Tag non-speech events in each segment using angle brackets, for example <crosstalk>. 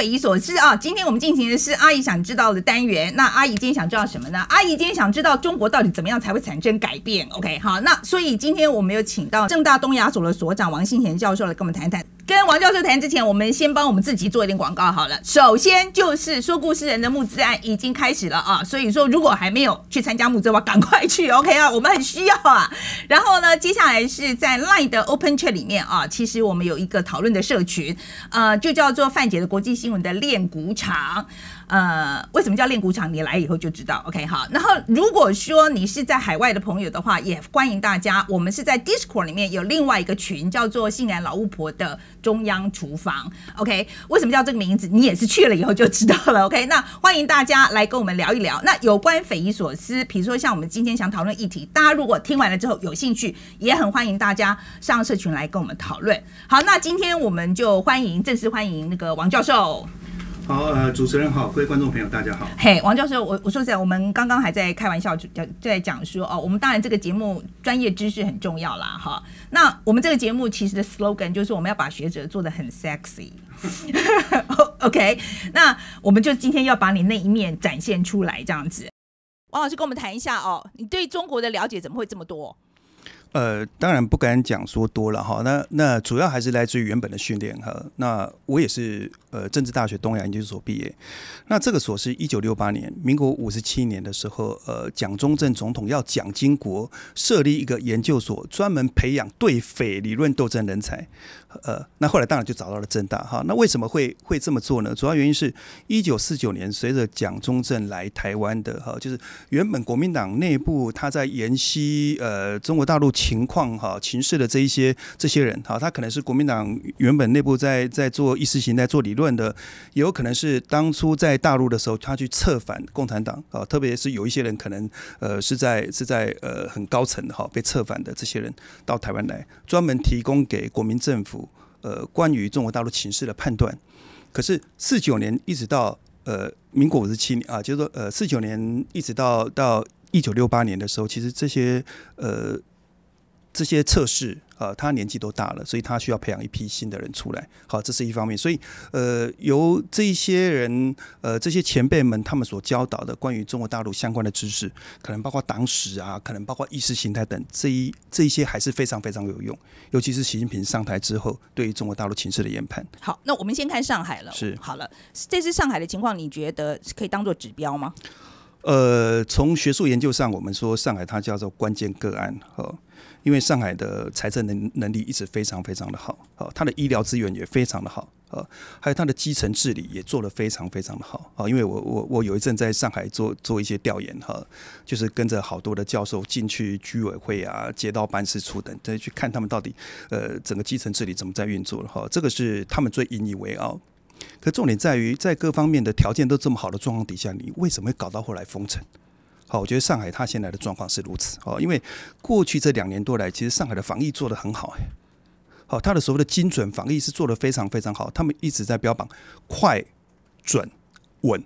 匪夷所思啊！今天我们进行的是阿姨想知道的单元。那阿姨今天想知道什么呢？阿姨今天想知道中国到底怎么样才会产生改变？OK，好，那所以今天我们有请到正大东亚所的所长王新贤教授来跟我们谈谈。跟王教授谈之前，我们先帮我们自己做一点广告好了。首先就是说故事人的募资案已经开始了啊，所以说如果还没有去参加募资的话，赶快去 OK 啊，我们很需要啊。然后呢，接下来是在 Line 的 Open Chat 里面啊，其实我们有一个讨论的社群，呃，就叫做范姐的国际新闻的练鼓场。呃，为什么叫练鼓场？你来以后就知道。OK，好。然后如果说你是在海外的朋友的话，也欢迎大家。我们是在 Discord 里面有另外一个群，叫做“性感老巫婆”的中央厨房。OK，为什么叫这个名字？你也是去了以后就知道了。OK，那欢迎大家来跟我们聊一聊。那有关匪夷所思，比如说像我们今天想讨论议题，大家如果听完了之后有兴趣，也很欢迎大家上社群来跟我们讨论。好，那今天我们就欢迎正式欢迎那个王教授。好，呃，主持人好，各位观众朋友，大家好。嘿，王教授，我我说实在，我们刚刚还在开玩笑，就讲在讲说哦，我们当然这个节目专业知识很重要啦，哈。那我们这个节目其实的 slogan 就是我们要把学者做的很 sexy。<laughs> OK，那我们就今天要把你那一面展现出来，这样子。王老师跟我们谈一下哦，你对中国的了解怎么会这么多？呃，当然不敢讲说多了哈。那那主要还是来自于原本的训练哈。那我也是呃政治大学东亚研究所毕业。那这个所是一九六八年，民国五十七年的时候，呃，蒋中正总统要蒋经国设立一个研究所，专门培养对匪理论斗争人才。呃，那后来当然就找到了正大哈。那为什么会会这么做呢？主要原因是一九四九年，随着蒋中正来台湾的哈，就是原本国民党内部他在研析呃中国大陆情况哈情势的这一些这些人哈，他可能是国民党原本内部在在做意识形态做理论的，也有可能是当初在大陆的时候他去策反共产党啊，特别是有一些人可能呃是在是在呃很高层的哈被策反的这些人到台湾来，专门提供给国民政府。呃，关于中国大陆情势的判断，可是四九年一直到呃民国五十七年啊，就是说呃四九年一直到到一九六八年的时候，其实这些呃这些测试。呃，他年纪都大了，所以他需要培养一批新的人出来。好，这是一方面。所以，呃，由这一些人，呃，这些前辈们他们所教导的关于中国大陆相关的知识，可能包括党史啊，可能包括意识形态等，这一这一些还是非常非常有用。尤其是习近平上台之后，对于中国大陆情势的研判。好，那我们先看上海了。是，好了，这次上海的情况，你觉得可以当做指标吗？呃，从学术研究上，我们说上海它叫做关键个案，哈。因为上海的财政能能力一直非常非常的好，啊，它的医疗资源也非常的好，啊，还有它的基层治理也做得非常非常的好，啊，因为我我我有一阵在上海做做一些调研，哈，就是跟着好多的教授进去居委会啊、街道办事处等，再去看他们到底呃整个基层治理怎么在运作了，哈，这个是他们最引以为傲。可重点在于，在各方面的条件都这么好的状况底下，你为什么会搞到后来封城？好，我觉得上海它现在的状况是如此。哦，因为过去这两年多来，其实上海的防疫做得很好。哎，好，它的所谓的精准防疫是做得非常非常好。他们一直在标榜快、准、稳。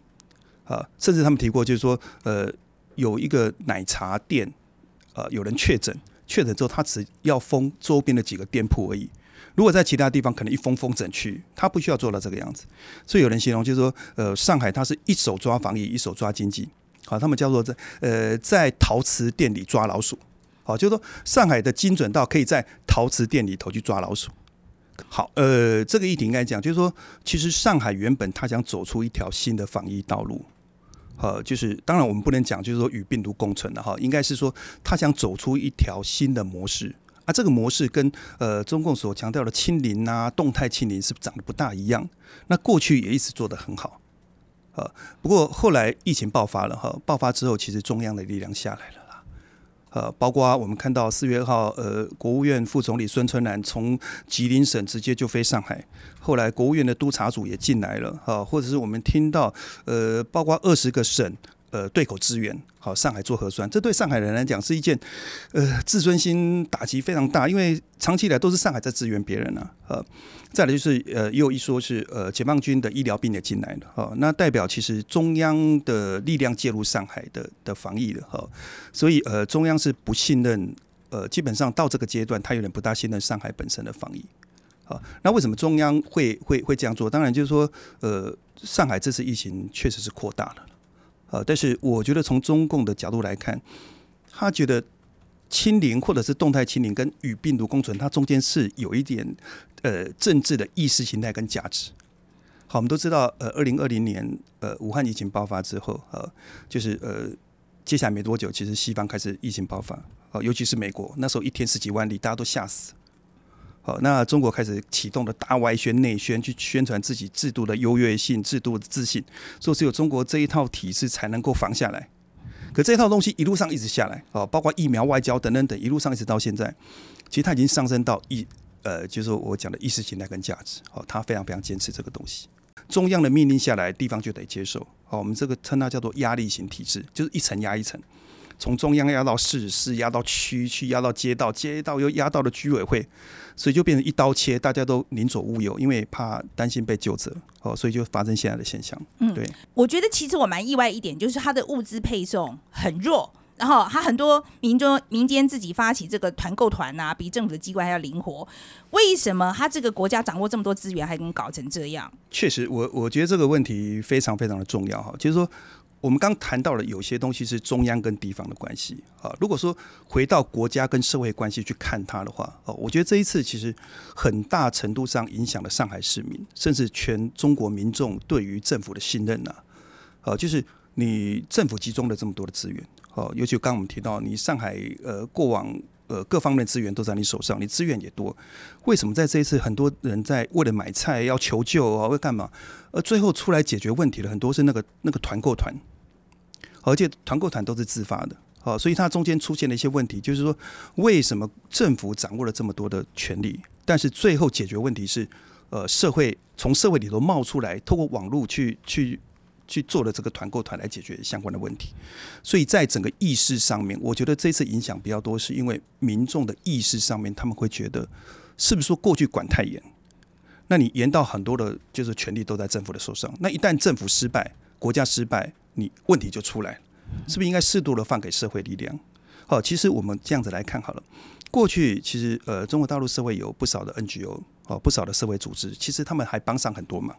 啊，甚至他们提过，就是说，呃，有一个奶茶店，呃，有人确诊，确诊之后他只要封周边的几个店铺而已。如果在其他地方，可能一封封整区，他不需要做到这个样子。所以有人形容就是说，呃，上海它是一手抓防疫，一手抓经济。好，他们叫做在呃在陶瓷店里抓老鼠，好，就是说上海的精准到可以在陶瓷店里头去抓老鼠。好，呃，这个议题应该讲，就是说，其实上海原本他想走出一条新的防疫道路，好，就是当然我们不能讲就是说与病毒共存的哈，应该是说他想走出一条新的模式啊，这个模式跟呃中共所强调的清零啊、动态清零是长得不大一样，那过去也一直做得很好。呃，不过后来疫情爆发了哈，爆发之后，其实中央的力量下来了啦。呃，包括我们看到四月二号，呃，国务院副总理孙春兰从吉林省直接就飞上海，后来国务院的督察组也进来了，哈，或者是我们听到，呃，包括二十个省。呃，对口支援，好，上海做核酸，这对上海人来讲是一件，呃，自尊心打击非常大，因为长期以来都是上海在支援别人啊，呃，再来就是呃，又一说是呃，解放军的医疗兵也进来了，哈，那代表其实中央的力量介入上海的的防疫了，哈，所以呃，中央是不信任，呃，基本上到这个阶段，他有点不大信任上海本身的防疫。好，那为什么中央会会会这样做？当然就是说，呃，上海这次疫情确实是扩大了，呃，但是我觉得从中共的角度来看，他觉得清零或者是动态清零跟与病毒共存，它中间是有一点呃政治的意识形态跟价值。好，我们都知道，呃，二零二零年呃武汉疫情爆发之后，呃，就是呃接下来没多久，其实西方开始疫情爆发，呃，尤其是美国，那时候一天十几万例，大家都吓死。好，那中国开始启动了大外宣、内宣，去宣传自己制度的优越性、制度的自信，说只有中国这一套体制才能够防下来。可这套东西一路上一直下来，哦，包括疫苗、外交等等等，一路上一直到现在，其实它已经上升到意，呃，就是我讲的意识形态跟价值。哦，他非常非常坚持这个东西。中央的命令下来，地方就得接受。哦，我们这个称它叫做压力型体制，就是一层压一层。从中央压到市，市压到区，区压到街道，街道又压到了居委会，所以就变成一刀切，大家都宁左勿右，因为怕担心被救责，哦，所以就发生现在的现象。嗯，对，我觉得其实我蛮意外一点，就是它的物资配送很弱，然后他很多民众民间自己发起这个团购团啊，比政府的机关还要灵活。为什么他这个国家掌握这么多资源，还能搞成这样？确实，我我觉得这个问题非常非常的重要哈，就是说。我们刚谈到了有些东西是中央跟地方的关系啊。如果说回到国家跟社会关系去看它的话，哦，我觉得这一次其实很大程度上影响了上海市民，甚至全中国民众对于政府的信任呐。哦，就是你政府集中了这么多的资源，哦，尤其刚我们提到，你上海呃过往呃各方面资源都在你手上，你资源也多，为什么在这一次很多人在为了买菜要求救啊，会干嘛？而最后出来解决问题的很多是那个那个团购团。而且团购团都是自发的，好，所以它中间出现了一些问题，就是说为什么政府掌握了这么多的权利，但是最后解决问题是，呃，社会从社会里头冒出来，透过网络去去去做了这个团购团来解决相关的问题，所以在整个意识上面，我觉得这次影响比较多，是因为民众的意识上面，他们会觉得是不是说过去管太严，那你严到很多的，就是权力都在政府的手上，那一旦政府失败，国家失败。你问题就出来了，是不是应该适度的放给社会力量？好，其实我们这样子来看好了。过去其实呃，中国大陆社会有不少的 NGO 哦，不少的社会组织，其实他们还帮上很多忙。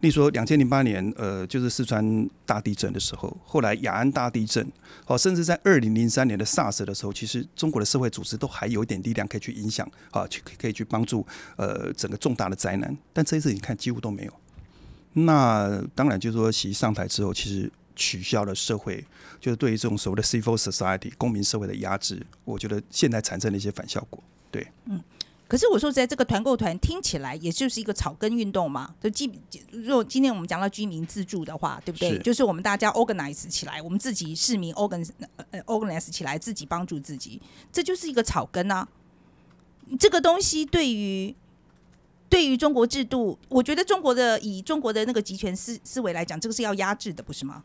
例如说，两千零八年呃，就是四川大地震的时候，后来雅安大地震，哦，甚至在二零零三年的 SARS 的时候，其实中国的社会组织都还有一点力量可以去影响，啊，去可以去帮助呃整个重大的灾难。但这一次你看几乎都没有。那当然就是说，习上台之后，其实。取消了社会，就是对于这种所谓的 civil society 公民社会的压制，我觉得现在产生了一些反效果。对，嗯，可是我说在这个团购团听起来也就是一个草根运动嘛，就基如果今天我们讲到居民自助的话，对不对？就是我们大家 organize 起来，我们自己市民 organize organize 起来，自己帮助自己，这就是一个草根啊。这个东西对于。对于中国制度，我觉得中国的以中国的那个集权思思维来讲，这个是要压制的，不是吗？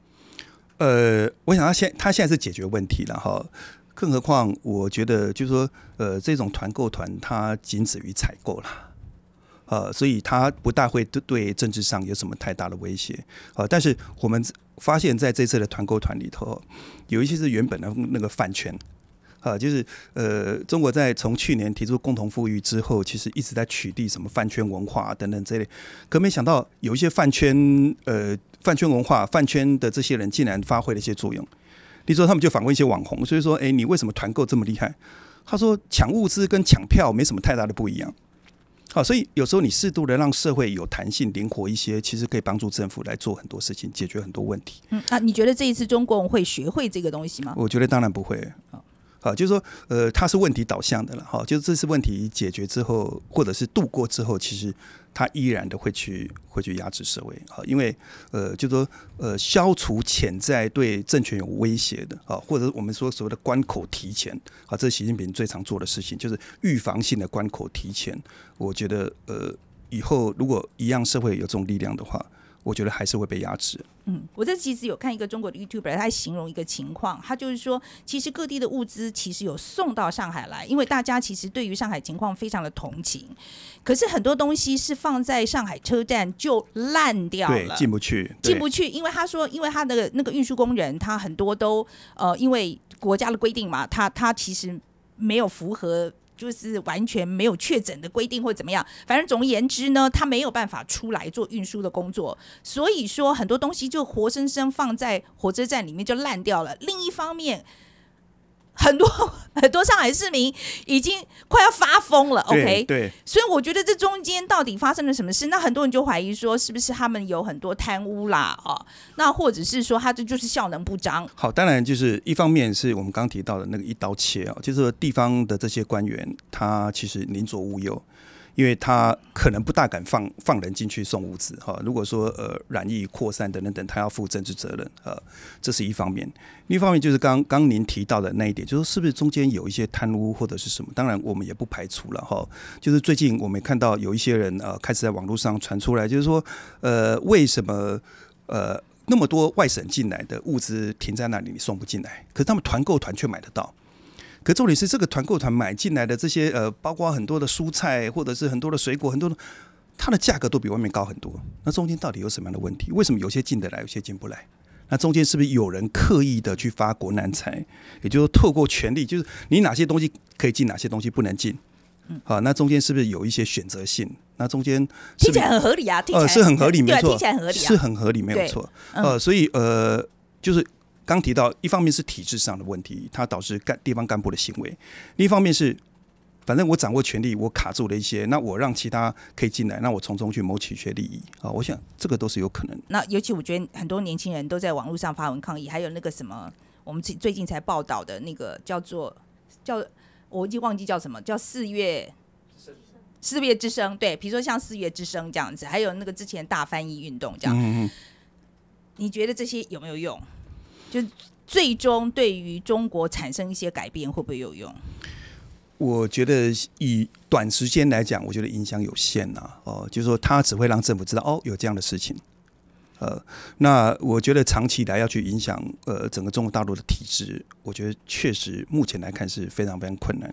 呃，我想他现他现在是解决问题了哈，更何况我觉得就是说，呃，这种团购团它仅止于采购了，呃，所以它不大会对对政治上有什么太大的威胁呃，但是我们发现在这次的团购团里头，有一些是原本的那个饭圈。啊，就是呃，中国在从去年提出共同富裕之后，其实一直在取缔什么饭圈文化等等这类，可没想到有一些饭圈呃饭圈文化饭圈的这些人竟然发挥了一些作用。你说他们就访问一些网红，所以说，哎，你为什么团购这么厉害？他说抢物资跟抢票没什么太大的不一样。好，所以有时候你适度的让社会有弹性、灵活一些，其实可以帮助政府来做很多事情，解决很多问题。嗯，啊，你觉得这一次中共会学会这个东西吗？我觉得当然不会。啊，就是说，呃，它是问题导向的了，哈，就是这次问题解决之后，或者是度过之后，其实他依然的会去会去压制社会，啊，因为，呃，就说，呃，消除潜在对政权有威胁的，啊，或者我们说所谓的关口提前，啊，这是习近平最常做的事情，就是预防性的关口提前。我觉得，呃，以后如果一样社会有这种力量的话。我觉得还是会被压制。嗯，我这其实有看一个中国的 YouTuber，他形容一个情况，他就是说，其实各地的物资其实有送到上海来，因为大家其实对于上海情况非常的同情。可是很多东西是放在上海车站就烂掉了，进不去，进不去。因为他说，因为他的那个运输工人，他很多都呃，因为国家的规定嘛，他他其实没有符合。就是完全没有确诊的规定或怎么样，反正总而言之呢，他没有办法出来做运输的工作，所以说很多东西就活生生放在火车站里面就烂掉了。另一方面。很多 <laughs> 很多上海市民已经快要发疯了，OK？对，所以我觉得这中间到底发生了什么事？那很多人就怀疑说，是不是他们有很多贪污啦？哦，那或者是说他这就是效能不彰？好，当然就是一方面是我们刚提到的那个一刀切啊，就是地方的这些官员，他其实宁左勿右。因为他可能不大敢放放人进去送物资哈，如果说呃染疫扩散等等等，他要负政治责任呃，这是一方面。另一方面就是刚刚您提到的那一点，就是是不是中间有一些贪污或者是什么？当然我们也不排除了哈。就是最近我们看到有一些人呃开始在网络上传出来，就是说呃为什么呃那么多外省进来的物资停在那里你送不进来，可是他们团购团却买得到。可重点是这个团购团买进来的这些呃，包括很多的蔬菜或者是很多的水果，很多的它的价格都比外面高很多。那中间到底有什么样的问题？为什么有些进得来，有些进不来？那中间是不是有人刻意的去发国难财？也就是透过权力，就是你哪些东西可以进，哪些东西不能进？嗯，好，那中间是不是有一些选择性？那中间听起来很合理啊，呃，是很合理，没错，听起来很合理，是很合理，没有错。呃，所以呃，就是。刚提到，一方面是体制上的问题，它导致干地方干部的行为；另一方面是，反正我掌握权力，我卡住了一些，那我让其他可以进来，那我从中去谋取一些利益啊！我想这个都是有可能。那尤其我觉得很多年轻人都在网络上发文抗议，还有那个什么，我们最最近才报道的那个叫做叫，我已经忘记叫什么，叫四月四月之声，对，比如说像四月之声这样子，还有那个之前大翻译运动这样，嗯你觉得这些有没有用？就最终对于中国产生一些改变会不会有用？我觉得以短时间来讲，我觉得影响有限呐。哦，就是说它只会让政府知道哦有这样的事情。呃，那我觉得长期来要去影响呃整个中国大陆的体制，我觉得确实目前来看是非常非常困难。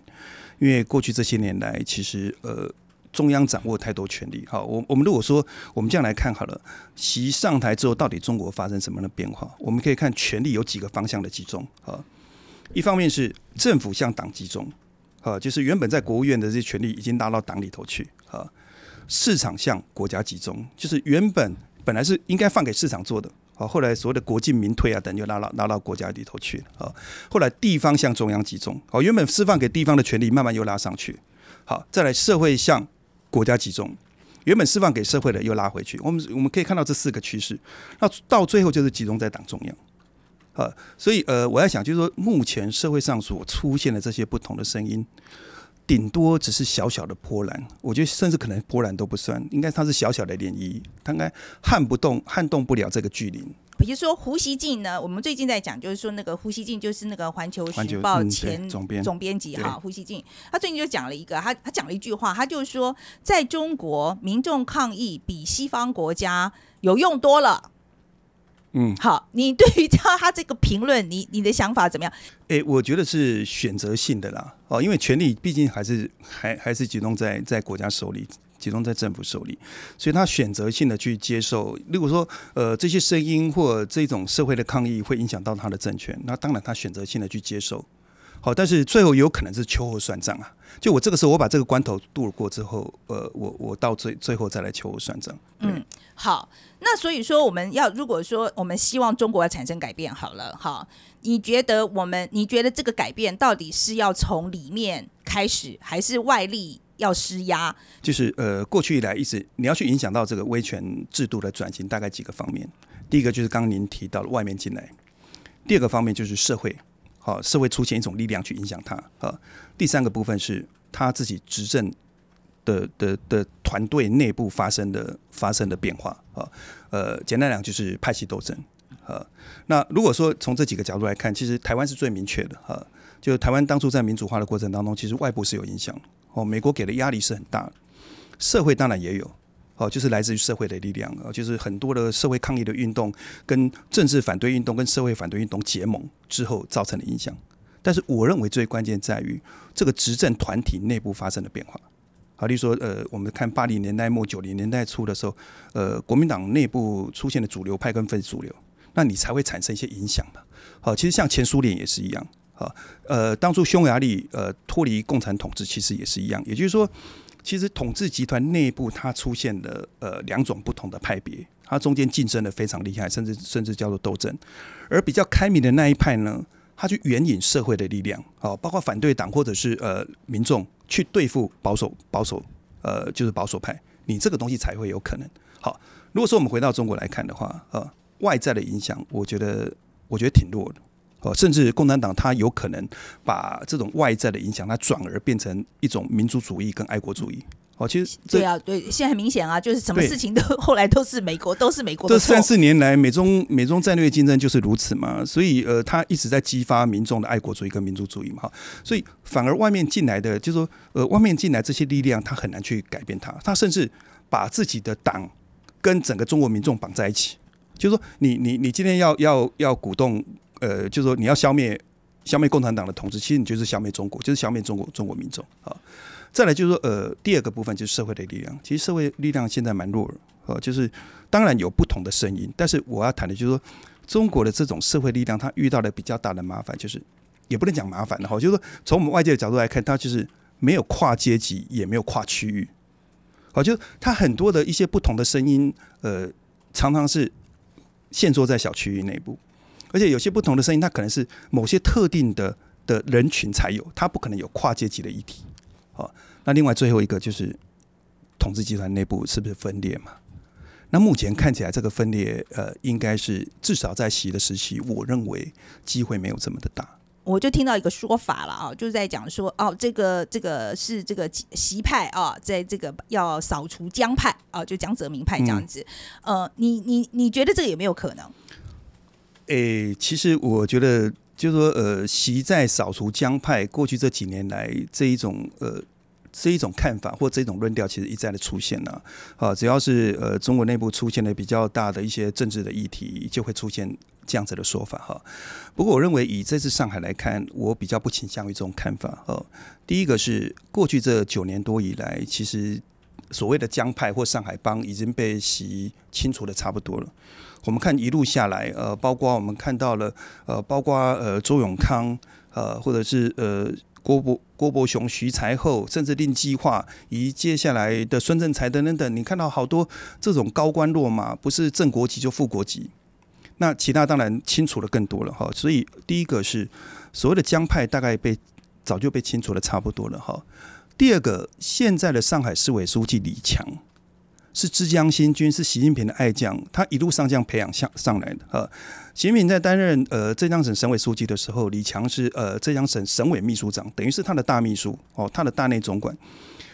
因为过去这些年来，其实呃。中央掌握太多权力，好，我我们如果说我们这样来看好了，习上台之后到底中国发生什么样的变化？我们可以看权力有几个方向的集中，啊，一方面是政府向党集中，啊，就是原本在国务院的这些权力已经拉到党里头去，啊，市场向国家集中，就是原本本来是应该放给市场做的，啊，后来所谓的国进民退啊等就拉到拉到国家里头去，啊，后来地方向中央集中，好，原本释放给地方的权力慢慢又拉上去，好，再来社会向。国家集中，原本释放给社会的又拉回去。我们我们可以看到这四个趋势，那到最后就是集中在党中央。啊，所以呃，我在想，就是说，目前社会上所出现的这些不同的声音，顶多只是小小的波澜。我觉得甚至可能波澜都不算，应该它是小小的涟漪，它应该撼不动、撼动不了这个巨林。比如说胡锡进呢，我们最近在讲，就是说那个胡锡进就是那个《环球时报》前总编总编辑哈，胡锡进，他最近就讲了一个，他他讲了一句话，他就是说，在中国民众抗议比西方国家有用多了。嗯，好，你对于他他这个评论，你你的想法怎么样？哎，我觉得是选择性的啦，哦，因为权力毕竟还是还还是集中在在国家手里。集中在政府手里，所以他选择性的去接受。如果说呃这些声音或这种社会的抗议会影响到他的政权，那当然他选择性的去接受。好，但是最后有可能是秋后算账啊。就我这个时候我把这个关头渡过之后，呃，我我到最最后再来秋后算账。嗯，好。那所以说我们要如果说我们希望中国要产生改变，好了，好，你觉得我们你觉得这个改变到底是要从里面开始，还是外力？要施压，就是呃，过去以来一直你要去影响到这个威权制度的转型，大概几个方面。第一个就是刚刚您提到的外面进来，第二个方面就是社会，好，社会出现一种力量去影响他啊。第三个部分是他自己执政的的的团队内部发生的发生的变化啊。呃，简单讲就是派系斗争啊。那如果说从这几个角度来看，其实台湾是最明确的哈。就台湾当初在民主化的过程当中，其实外部是有影响。哦，美国给的压力是很大的，社会当然也有，哦，就是来自于社会的力量，哦，就是很多的社会抗议的运动、跟政治反对运动、跟社会反对运动结盟之后造成的影响。但是，我认为最关键在于这个执政团体内部发生的变化。好，例如说，呃，我们看八零年代末、九零年代初的时候，呃，国民党内部出现的主流派跟非主流，那你才会产生一些影响嘛。好，其实像前苏联也是一样。啊，呃，当初匈牙利呃脱离共产统治，其实也是一样。也就是说，其实统治集团内部它出现了呃两种不同的派别，它中间竞争的非常厉害，甚至甚至叫做斗争。而比较开明的那一派呢，他去援引社会的力量，哦，包括反对党或者是呃民众去对付保守保守呃就是保守派，你这个东西才会有可能。好，如果说我们回到中国来看的话，呃，外在的影响，我觉得我觉得挺弱的。哦，甚至共产党他有可能把这种外在的影响，它转而变成一种民族主义跟爱国主义。哦，其实对啊，对，现在很明显啊，就是什么事情都 <laughs> 后来都是美国，都是美国。这三四年来，美中美中战略竞争就是如此嘛。所以呃，他一直在激发民众的爱国主义跟民族主义嘛。哈，所以反而外面进来的，就是说呃，外面进来这些力量，他很难去改变他。他甚至把自己的党跟整个中国民众绑在一起，就是说，你你你今天要要要鼓动。呃，就是说你要消灭消灭共产党的统治，其实你就是消灭中国，就是消灭中国中国民众啊。再来就是说，呃，第二个部分就是社会的力量。其实社会力量现在蛮弱的，啊，就是当然有不同的声音，但是我要谈的就是说，中国的这种社会力量，它遇到的比较大的麻烦，就是也不能讲麻烦的哈，就是说从我们外界的角度来看，它就是没有跨阶级，也没有跨区域，好，就是它很多的一些不同的声音，呃，常常是限缩在小区域内部。而且有些不同的声音，它可能是某些特定的的人群才有，它不可能有跨阶级的议题。好，那另外最后一个就是统治集团内部是不是分裂嘛？那目前看起来这个分裂，呃，应该是至少在习的时期，我认为机会没有这么的大。我就听到一个说法了啊，就是在讲说，哦，这个这个是这个习派啊，在这个要扫除江派啊，就江泽民派这样子。呃，你你你觉得这个有没有可能？诶，其实我觉得，就是说，呃，习在扫除江派，过去这几年来这一种呃这一种看法或这种论调，其实一再的出现了。啊，只要是呃中国内部出现了比较大的一些政治的议题，就会出现这样子的说法哈。不过，我认为以这次上海来看，我比较不倾向于这种看法。哦，第一个是过去这九年多以来，其实所谓的江派或上海帮已经被习清除的差不多了。我们看一路下来，呃，包括我们看到了，呃，包括呃周永康，呃，或者是呃郭伯郭伯雄、徐才厚，甚至令计划，以及接下来的孙政才等等等，你看到好多这种高官落马，不是正国级就副国级。那其他当然清楚的更多了哈。所以第一个是所谓的江派，大概被早就被清除的差不多了哈。第二个，现在的上海市委书记李强。是浙江新军，是习近平的爱将，他一路上将培养下上来的。呃，习近平在担任呃浙江省省委书记的时候，李强是呃浙江省省委秘书长，等于是他的大秘书哦，他的大内总管。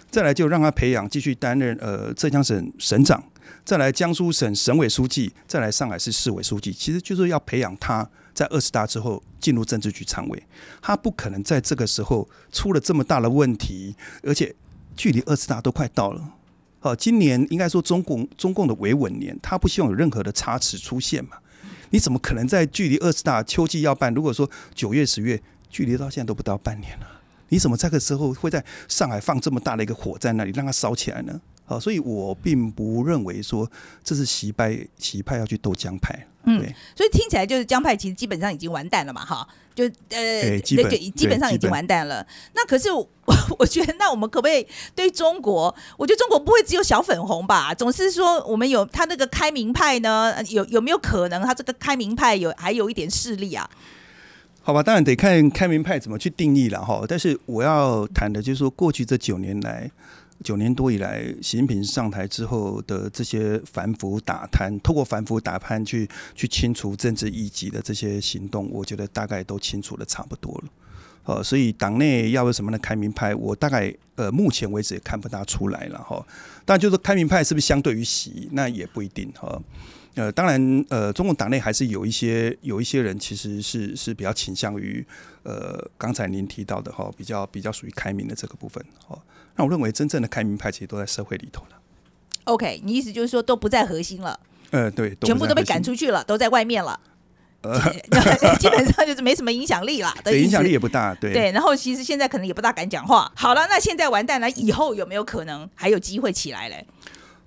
再来就让他培养，继续担任呃浙江省省长，再来江苏省省委书记，再来上海市市委书记，其实就是要培养他在二十大之后进入政治局常委。他不可能在这个时候出了这么大的问题，而且距离二十大都快到了。哦，今年应该说中共中共的维稳年，他不希望有任何的差池出现嘛？你怎么可能在距离二十大秋季要办？如果说九月十月，距离到现在都不到半年了，你怎么这个时候会在上海放这么大的一个火在那里让它烧起来呢？好，所以我并不认为说这是习派习派要去斗江派。嗯，所以听起来就是江派其实基本上已经完蛋了嘛，哈，就呃，基本基本上已经完蛋了。那可是我 <laughs> 我觉得，那我们可不可以对中国？我觉得中国不会只有小粉红吧？总是说我们有他那个开明派呢？有有没有可能他这个开明派有还有一点势力啊？好吧，当然得看开明派怎么去定义了哈。但是我要谈的就是说，过去这九年来。九年多以来，习近平上台之后的这些反腐打贪，透过反腐打贪去去清除政治异己的这些行动，我觉得大概都清楚的差不多了。呃，所以党内要有什么的开明派，我大概呃目前为止也看不大出来了哈。但就是开明派是不是相对于习，那也不一定哈。呃，当然呃，中共党内还是有一些有一些人其实是是比较倾向于呃刚才您提到的哈，比较比较属于开明的这个部分哈。那我认为真正的开明派其实都在社会里头了。OK，你意思就是说都不在核心了？呃，对，全部都被赶出去了，都在外面了。呃，<laughs> 基本上就是没什么影响力了。对，影响力也不大。对对，然后其实现在可能也不大敢讲话。好了，那现在完蛋了，以后有没有可能还有机会起来嘞？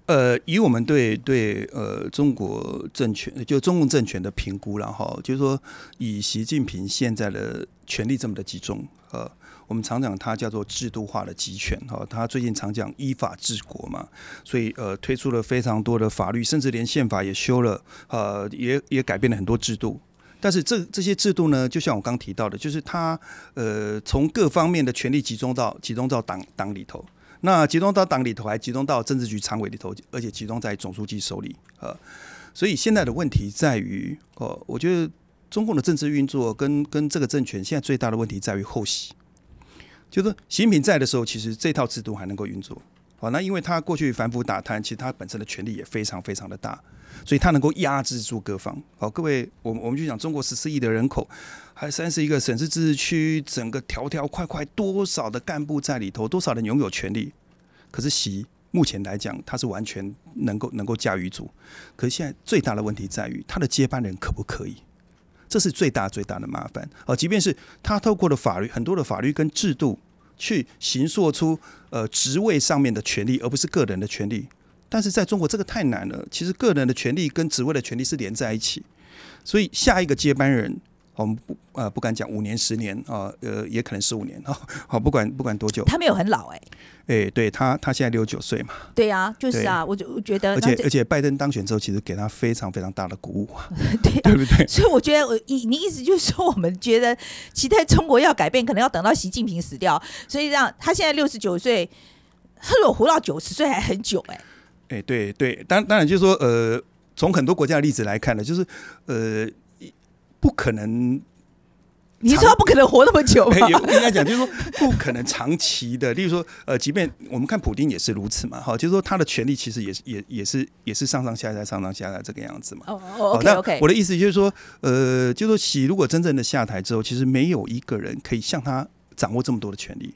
呃，以我们对对呃中国政权，就中共政权的评估然后就是说以习近平现在的权力这么的集中，呃，我们常讲他叫做制度化的集权哈，他最近常讲依法治国嘛，所以呃推出了非常多的法律，甚至连宪法也修了，呃，也也改变了很多制度。但是这这些制度呢，就像我刚提到的，就是他呃从各方面的权力集中到集中到党党里头。那集中到党里头，还集中到政治局常委里头，而且集中在总书记手里啊。所以现在的问题在于，哦，我觉得中共的政治运作跟跟这个政权现在最大的问题在于后习，就是习近平在的时候，其实这套制度还能够运作。好，那因为他过去反腐打贪，其实他本身的权力也非常非常的大。所以他能够压制住各方。好，各位，我们我们就讲中国十四亿的人口，还三十一个省市自治区，整个条条块块多少的干部在里头，多少人拥有权利。可是习目前来讲，他是完全能够能够驾驭住。可是现在最大的问题在于，他的接班人可不可以？这是最大最大的麻烦。哦，即便是他透过了法律，很多的法律跟制度，去形塑出呃职位上面的权利，而不是个人的权利。但是在中国这个太难了，其实个人的权利跟职位的权利是连在一起，所以下一个接班人，我们不呃不敢讲五年十年啊，呃也可能十五年啊，好不管不管多久，他没有很老哎，哎对他他现在六十九岁嘛，对啊就是啊，我就我觉得，而且而且拜登当选之后，其实给他非常非常大的鼓舞啊，<laughs> 对对不对？所以我觉得我你你意思就是说，我们觉得期待中国要改变，可能要等到习近平死掉，所以让他现在六十九岁，他如果活到九十岁还很久哎。哎，对对，当当然就是说，呃，从很多国家的例子来看呢，就是呃，不可能，你说他不可能活那么久吗？应该讲就是说不可能长期的。例如说，呃，即便我们看普丁也是如此嘛，哈，就是说他的权力其实也是也也是也是上上下下上上下下这个样子嘛。哦，OK OK。我的意思就是说，呃，就是说，习如果真正的下台之后，其实没有一个人可以像他掌握这么多的权力。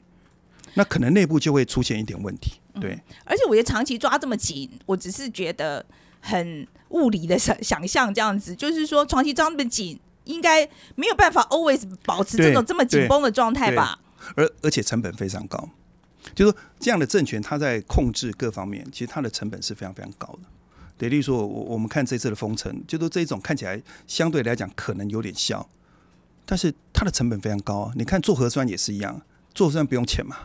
那可能内部就会出现一点问题，对。而且我觉得长期抓这么紧，我只是觉得很物理的想想象这样子，就是说长期抓那么紧，应该没有办法 always 保持这种这么紧绷的状态吧？而而且成本非常高，就是说这样的政权，它在控制各方面，其实它的成本是非常非常高的。对，例如说，我我们看这次的封城，就说这种看起来相对来讲可能有点小，但是它的成本非常高啊。你看做核酸也是一样，做核酸不用钱嘛。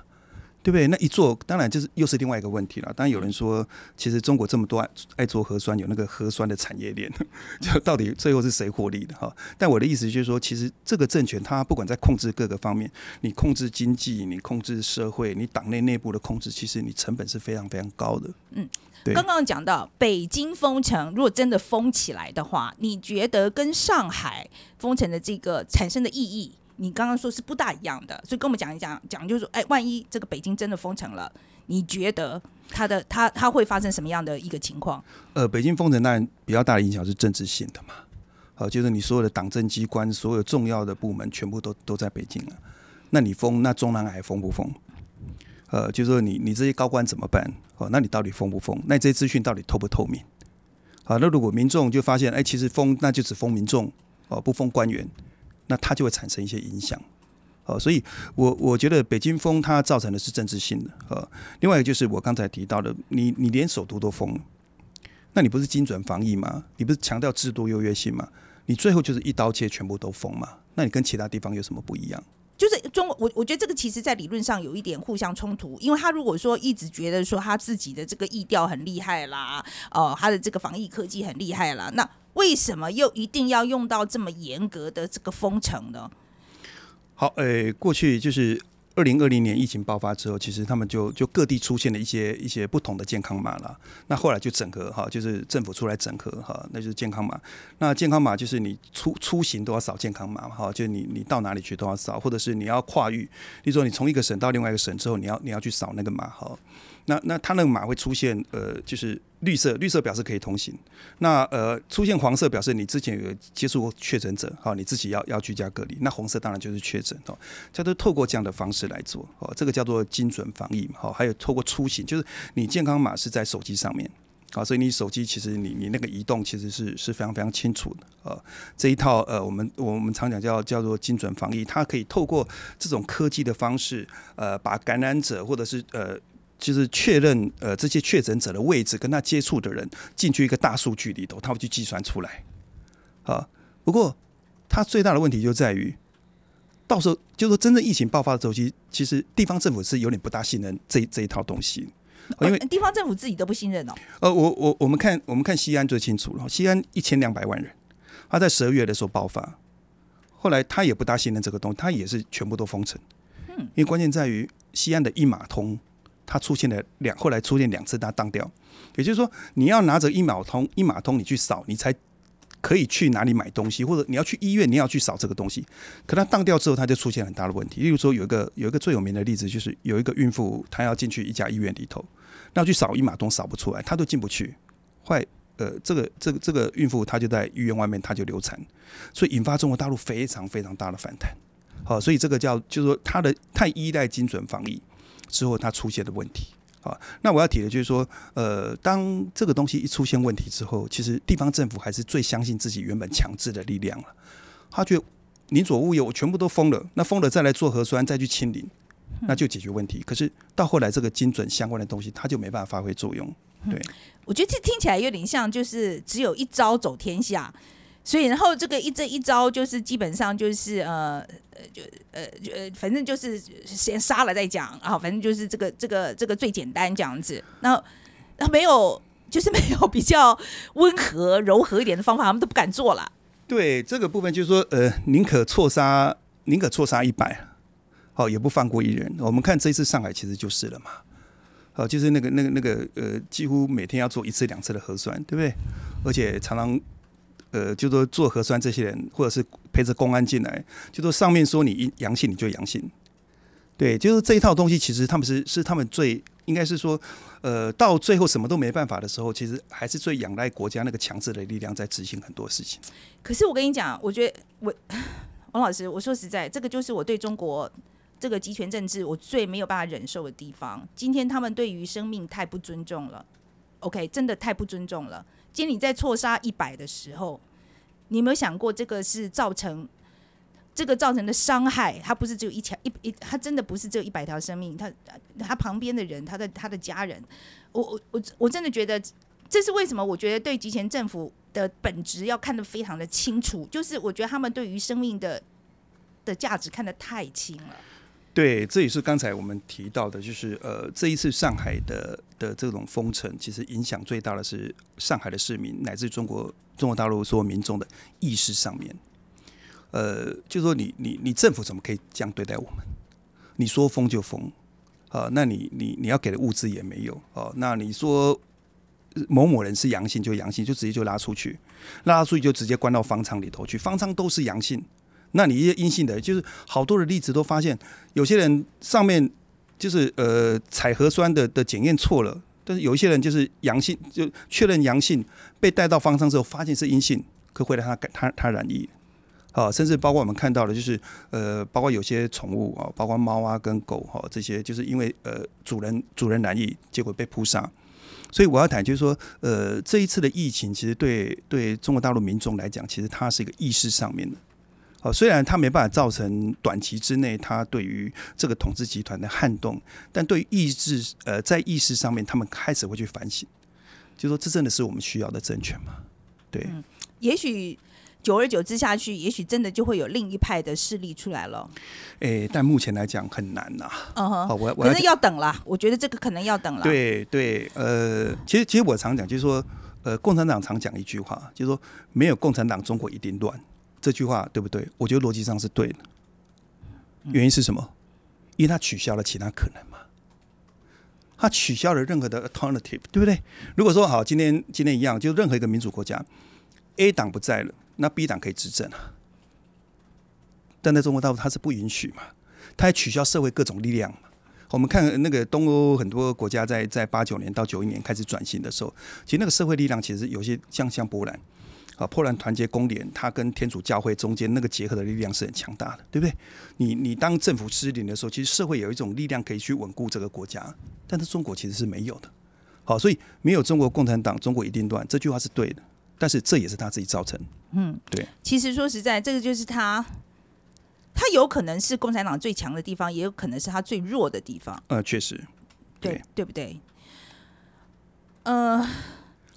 对不对？那一做，当然就是又是另外一个问题了。当然有人说，其实中国这么多爱爱做核酸，有那个核酸的产业链，<laughs> 就到底最后是谁获利的哈？但我的意思就是说，其实这个政权它不管在控制各个方面，你控制经济，你控制社会，你党内内部的控制，其实你成本是非常非常高的。嗯，对。刚刚讲到北京封城，如果真的封起来的话，你觉得跟上海封城的这个产生的意义？你刚刚说是不大一样的，所以跟我们讲一讲，讲就是说，哎，万一这个北京真的封城了，你觉得它的它它会发生什么样的一个情况？呃，北京封城当然比较大的影响是政治性的嘛，好，就是你所有的党政机关、所有重要的部门全部都都在北京了，那你封，那中南海封不封？呃，就是说你你这些高官怎么办？哦，那你到底封不封？那这些资讯到底透不透明？好，那如果民众就发现，哎，其实封那就只封民众，哦，不封官员。那它就会产生一些影响，哦，所以我我觉得北京封它造成的是政治性的，呃，另外一个就是我刚才提到的，你你连首都都封，那你不是精准防疫吗？你不是强调制度优越性吗？你最后就是一刀切，全部都封嘛？那你跟其他地方有什么不一样？就是中国我我觉得这个其实在理论上有一点互相冲突，因为他如果说一直觉得说他自己的这个意调很厉害啦，哦，他的这个防疫科技很厉害啦，那。为什么又一定要用到这么严格的这个封城呢？好，诶，过去就是二零二零年疫情爆发之后，其实他们就就各地出现了一些一些不同的健康码了。那后来就整合哈，就是政府出来整合哈，那就是健康码。那健康码就是你出出行都要扫健康码哈，就你你到哪里去都要扫，或者是你要跨域，比如说你从一个省到另外一个省之后，你要你要去扫那个码哈。那那它那个码会出现呃，就是绿色，绿色表示可以通行。那呃，出现黄色表示你之前有接触过确诊者，好，你自己要要居家隔离。那红色当然就是确诊哦。它都透过这样的方式来做哦，这个叫做精准防疫嘛。好，还有透过出行，就是你健康码是在手机上面，好，所以你手机其实你你那个移动其实是是非常非常清楚的呃，这一套呃，我们我们常讲叫叫做精准防疫，它可以透过这种科技的方式，呃，把感染者或者是呃。就是确认呃这些确诊者的位置跟他接触的人进去一个大数据里头，他会去计算出来。啊，不过他最大的问题就在于，到时候就是说真正疫情爆发的时候，其实其实地方政府是有点不大信任这这一套东西，因为呃地方政府自己都不信任哦。呃，我我我们看我们看西安最清楚了，西安一千两百万人，他在十二月的时候爆发，后来他也不大信任这个东西，他也是全部都封城。嗯，因为关键在于西安的一码通，它出现了两，后来出现两次它当掉，也就是说你要拿着一码通一码通你去扫，你才可以去哪里买东西，或者你要去医院你要去扫这个东西，可它当掉之后，它就出现很大的问题。例如说有一个有一个最有名的例子，就是有一个孕妇她要进去一家医院里头。那去扫一码通扫不出来，她都进不去。坏，呃，这个这个这个孕妇她就在医院外面，她就流产，所以引发中国大陆非常非常大的反弹。好，所以这个叫就是说，它的太依赖精准防疫之后，它出现的问题。好，那我要提的就是说，呃，当这个东西一出现问题之后，其实地方政府还是最相信自己原本强制的力量了。他觉得你左物右，我全部都封了，那封了再来做核酸，再去清零。那就解决问题。可是到后来，这个精准相关的东西，它就没办法发挥作用。对，我觉得这听起来有点像，就是只有一招走天下，所以然后这个一这一招就是基本上就是呃呃就呃呃反正就是先杀了再讲啊，反正就是这个这个这个最简单这样子。那那没有就是没有比较温和柔和一点的方法，他们都不敢做了。对这个部分就是说，呃，宁可错杀，宁可错杀一百。好，也不放过一人。我们看这次上海其实就是了嘛，好，就是那个那个那个呃，几乎每天要做一次两次的核酸，对不对？而且常常呃，就说做核酸这些人，或者是陪着公安进来，就说上面说你阳性你就阳性，对，就是这一套东西，其实他们是是他们最应该是说，呃，到最后什么都没办法的时候，其实还是最仰赖国家那个强制的力量在执行很多事情。可是我跟你讲，我觉得我王老师，我说实在，这个就是我对中国。这个集权政治，我最没有办法忍受的地方。今天他们对于生命太不尊重了，OK，真的太不尊重了。经理在错杀一百的时候，你有没有想过这个是造成这个造成的伤害？他不是只有一条一一，他真的不是只有一百条生命，他他旁边的人，他的他的家人，我我我我真的觉得这是为什么？我觉得对集权政府的本质要看得非常的清楚，就是我觉得他们对于生命的的价值看得太轻了。对，这也是刚才我们提到的，就是呃，这一次上海的的这种封城，其实影响最大的是上海的市民乃至中国中国大陆所有民众的意识上面。呃，就说你你你政府怎么可以这样对待我们？你说封就封啊？那你你你要给的物资也没有哦？那你说某某人是阳性就阳性，就直接就拉出去，拉出去就直接关到方舱里头去，方舱都是阳性。那你一些阴性的，就是好多的例子都发现，有些人上面就是呃采核酸的的检验错了，但是有一些人就是阳性，就确认阳性，被带到方舱之后发现是阴性，可回来他他他染疫，好，甚至包括我们看到的，就是呃包括有些宠物啊，包括猫啊跟狗哈这些，就是因为呃主人主人染疫，结果被扑杀。所以我要谈就是说，呃这一次的疫情其实对对中国大陆民众来讲，其实它是一个意识上面的。哦，虽然它没办法造成短期之内它对于这个统治集团的撼动，但对于意志，呃，在意识上面，他们开始会去反省，就说这真的是我们需要的政权吗？对，也许久而久之下去，也许真的就会有另一派的势力出来了。诶，但目前来讲很难呐。嗯哼，好，我我可能要等了。我觉得这个可能要等了。对对，呃，其实其实我常讲，就是说，呃，共产党常讲一句话，就是说，没有共产党，中国一定乱。这句话对不对？我觉得逻辑上是对的。原因是什么？因为他取消了其他可能嘛。他取消了任何的 alternative，对不对？如果说好，今天今天一样，就任何一个民主国家，A 党不在了，那 B 党可以执政啊。但在中国大陆，他是不允许嘛。他还取消社会各种力量嘛。我们看那个东欧很多国家，在在八九年到九一年开始转型的时候，其实那个社会力量其实有些像像波兰。啊，波兰团结公联，它跟天主教会中间那个结合的力量是很强大的，对不对？你你当政府失灵的时候，其实社会有一种力量可以去稳固这个国家，但是中国其实是没有的。好，所以没有中国共产党，中国一定乱，这句话是对的，但是这也是他自己造成。嗯，对。其实说实在，这个就是他，他有可能是共产党最强的地方，也有可能是他最弱的地方。呃，确实。对对对不对？呃，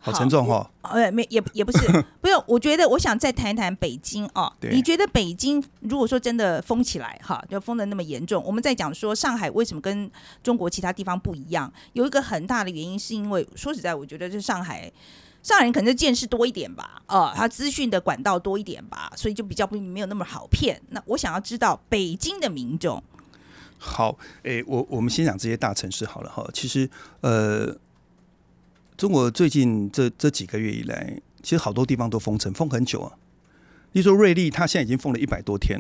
好沉重哈。呃，没也也不是，<laughs> 不用。我觉得我想再谈一谈北京哦。你觉得北京如果说真的封起来哈，就封的那么严重，我们在讲说上海为什么跟中国其他地方不一样？有一个很大的原因是因为说实在，我觉得是上海。上海人可能是见识多一点吧，哦，他资讯的管道多一点吧，所以就比较不没有那么好骗。那我想要知道北京的民众，好，诶、我我们先讲这些大城市好了哈。其实，呃，中国最近这这几个月以来，其实好多地方都封城，封很久啊。例如说瑞丽，它现在已经封了一百多天。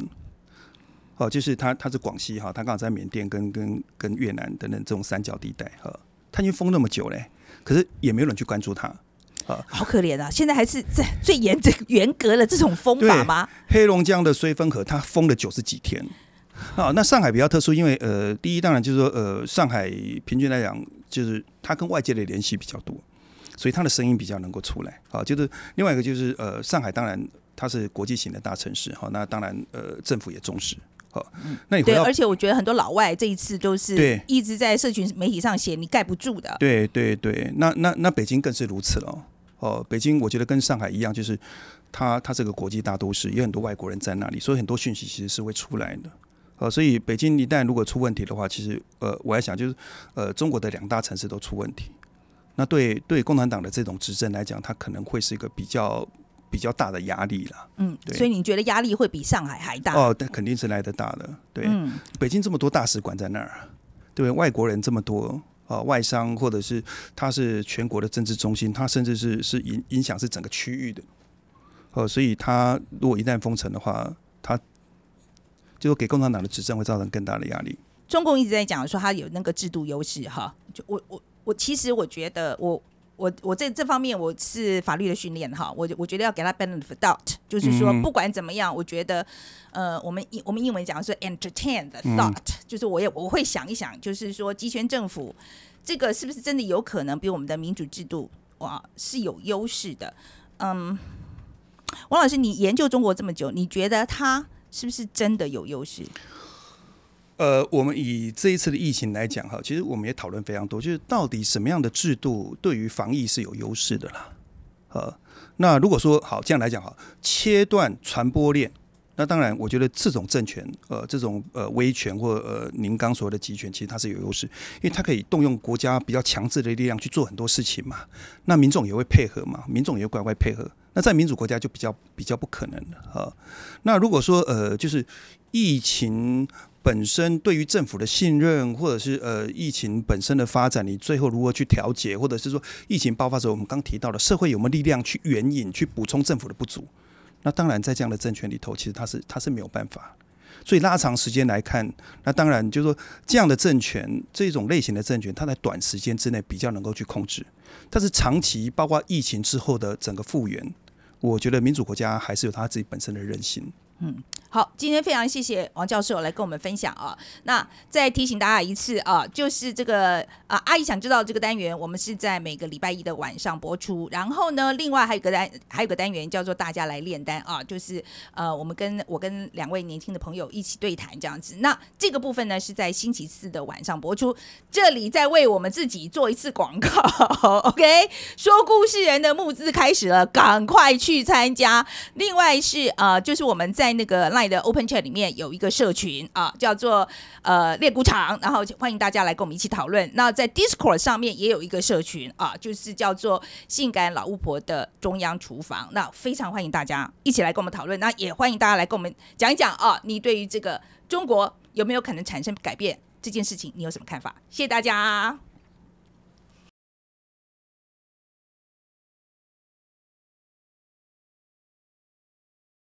哦，就是它它是广西哈，它刚好在缅甸跟跟跟越南等等这种三角地带哈，它已经封那么久嘞，可是也没有人去关注它啊。好可怜啊！现在还是 <laughs> 在最严最严格的这种封法吗？黑龙江的绥芬河，它封了九十几天。啊，那上海比较特殊，因为呃，第一当然就是说，呃，上海平均来讲，就是他跟外界的联系比较多，所以他的声音比较能够出来。啊，就是另外一个就是呃，上海当然它是国际型的大城市，哈，那当然呃，政府也重视。好，那你回对，而且我觉得很多老外这一次都是一直在社群媒体上写你盖不住的。对对对，那那那北京更是如此了。哦，北京我觉得跟上海一样，就是它它这个国际大都市，有很多外国人在那里，所以很多讯息其实是会出来的。呃，所以北京一旦如果出问题的话，其实呃，我在想就是呃，中国的两大城市都出问题，那对对共产党的这种执政来讲，它可能会是一个比较比较大的压力了。嗯，对所以你觉得压力会比上海还大？哦，但肯定是来得大的。对，嗯，北京这么多大使馆在那儿啊，对？外国人这么多啊、外商或者是它是全国的政治中心，它甚至是是影影响是整个区域的。呃，所以它如果一旦封城的话，它就说给共产党的执政会造成更大的压力。中共一直在讲说他有那个制度优势哈。就我我我其实我觉得我。我我在这方面我是法律的训练哈，我我觉得要给他 benefit of doubt，就是说嗯不管怎么样，我觉得呃，我们英我们英文讲的是 entertain the thought，、就是我也我会想一想，就是说集权政府这个是不是真的有可能比我们的民主制度哇是有优势的？嗯，王老师，你研究中国这么久，你觉得他是不是真的有优势？呃，我们以这一次的疫情来讲哈，其实我们也讨论非常多，就是到底什么样的制度对于防疫是有优势的啦。呃，那如果说好这样来讲哈，切断传播链，那当然我觉得这种政权，呃，这种呃威权或呃您刚所谓的集权，其实它是有优势，因为它可以动用国家比较强制的力量去做很多事情嘛，那民众也会配合嘛，民众也会乖乖配合。那在民主国家就比较比较不可能了啊。那如果说呃，就是疫情本身对于政府的信任，或者是呃疫情本身的发展，你最后如何去调节，或者是说疫情爆发时候，我们刚提到的社会有没有力量去援引、去补充政府的不足？那当然，在这样的政权里头，其实他是他是没有办法。所以拉长时间来看，那当然就是说这样的政权，这种类型的政权，它在短时间之内比较能够去控制，但是长期包括疫情之后的整个复原，我觉得民主国家还是有他自己本身的韧性。嗯好，今天非常谢谢王教授来跟我们分享啊。那再提醒大家一次啊，就是这个啊，阿姨想知道这个单元，我们是在每个礼拜一的晚上播出。然后呢，另外还有个单，还有个单元叫做大家来炼丹啊，就是呃，我们跟我跟两位年轻的朋友一起对谈这样子。那这个部分呢是在星期四的晚上播出。这里再为我们自己做一次广告，<laughs> OK？说故事人的募资开始了，赶快去参加。另外是呃，就是我们在那个的 Open Chat 里面有一个社群啊，叫做呃猎谷场，然后欢迎大家来跟我们一起讨论。那在 Discord 上面也有一个社群啊，就是叫做性感老巫婆的中央厨房。那非常欢迎大家一起来跟我们讨论，那也欢迎大家来跟我们讲一讲啊，你对于这个中国有没有可能产生改变这件事情，你有什么看法？谢谢大家。